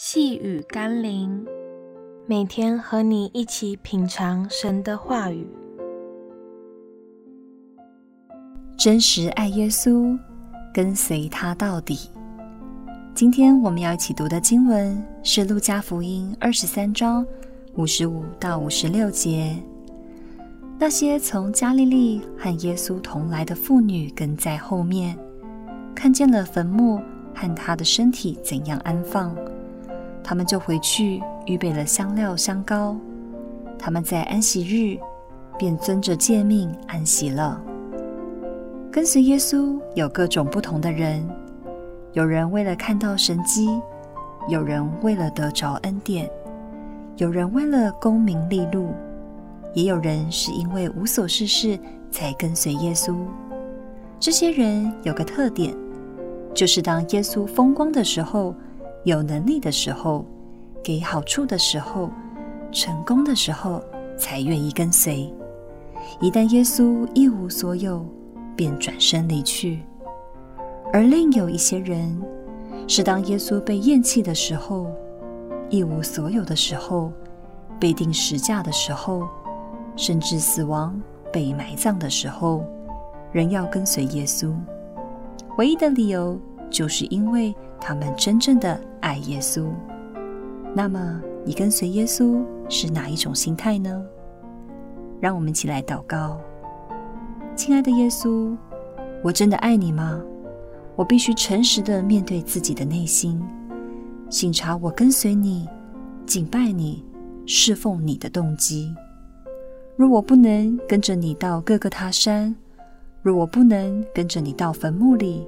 细雨甘霖，每天和你一起品尝神的话语，真实爱耶稣，跟随他到底。今天我们要一起读的经文是《路加福音》二十三章五十五到五十六节。那些从加利利和耶稣同来的妇女跟在后面，看见了坟墓和他的身体怎样安放。他们就回去预备了香料香膏，他们在安息日便遵着诫命安息了。跟随耶稣有各种不同的人，有人为了看到神迹，有人为了得着恩典，有人为了功名利禄，也有人是因为无所事事才跟随耶稣。这些人有个特点，就是当耶稣风光的时候。有能力的时候，给好处的时候，成功的时候，才愿意跟随。一旦耶稣一无所有，便转身离去。而另有一些人，是当耶稣被厌弃的时候，一无所有的时候，被钉十架的时候，甚至死亡被埋葬的时候，仍要跟随耶稣。唯一的理由，就是因为他们真正的爱耶稣。那么，你跟随耶稣是哪一种心态呢？让我们一起来祷告。亲爱的耶稣，我真的爱你吗？我必须诚实的面对自己的内心，省察我跟随你、敬拜你、侍奉你的动机。若我不能跟着你到各个他山，若我不能跟着你到坟墓里，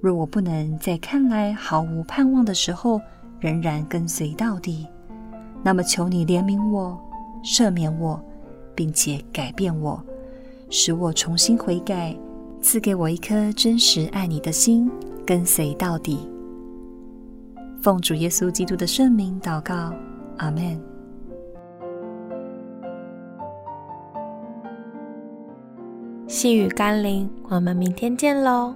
若我不能在看来毫无盼望的时候仍然跟随到底，那么求你怜悯我、赦免我，并且改变我，使我重新悔改，赐给我一颗真实爱你的心，跟随到底。奉主耶稣基督的圣名祷告，阿门。细雨甘霖，我们明天见喽。